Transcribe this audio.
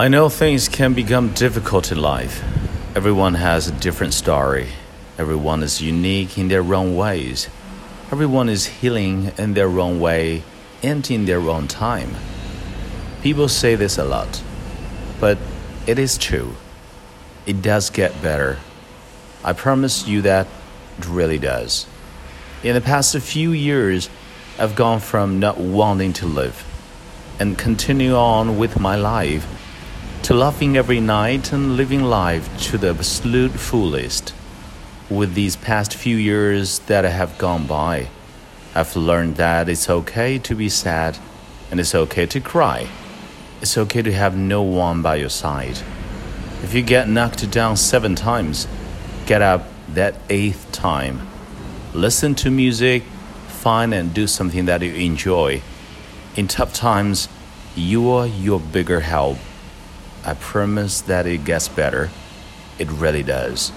I know things can become difficult in life. Everyone has a different story. Everyone is unique in their own ways. Everyone is healing in their own way and in their own time. People say this a lot, but it is true. It does get better. I promise you that it really does. In the past few years, I've gone from not wanting to live and continue on with my life to laughing every night and living life to the absolute fullest. With these past few years that have gone by, I've learned that it's okay to be sad and it's okay to cry. It's okay to have no one by your side. If you get knocked down seven times, get up that eighth time. Listen to music, find and do something that you enjoy. In tough times, you are your bigger help. I promise that it gets better. It really does.